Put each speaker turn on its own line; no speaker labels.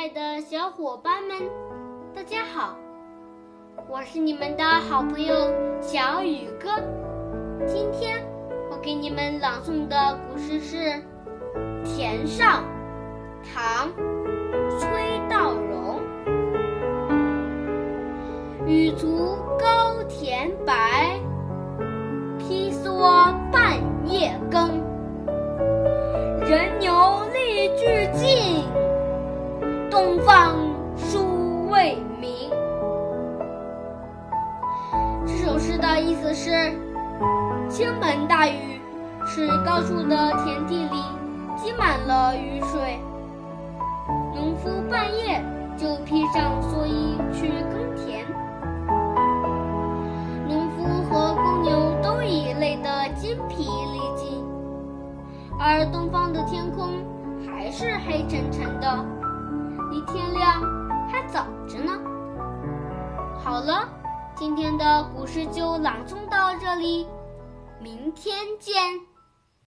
爱的小伙伴们，大家好！我是你们的好朋友小雨哥。今天我给你们朗诵的古诗是《田上》，唐·崔道融。雨足高田白，披蓑半夜耕。人牛东方殊未明。这首诗的意思是：倾盆大雨使高处的田地里积满了雨水，农夫半夜就披上蓑衣去耕田，农夫和公牛都已累得筋疲力尽，而东方的天空还是黑沉沉的。好了，今天的故事就朗诵到这里，明天见。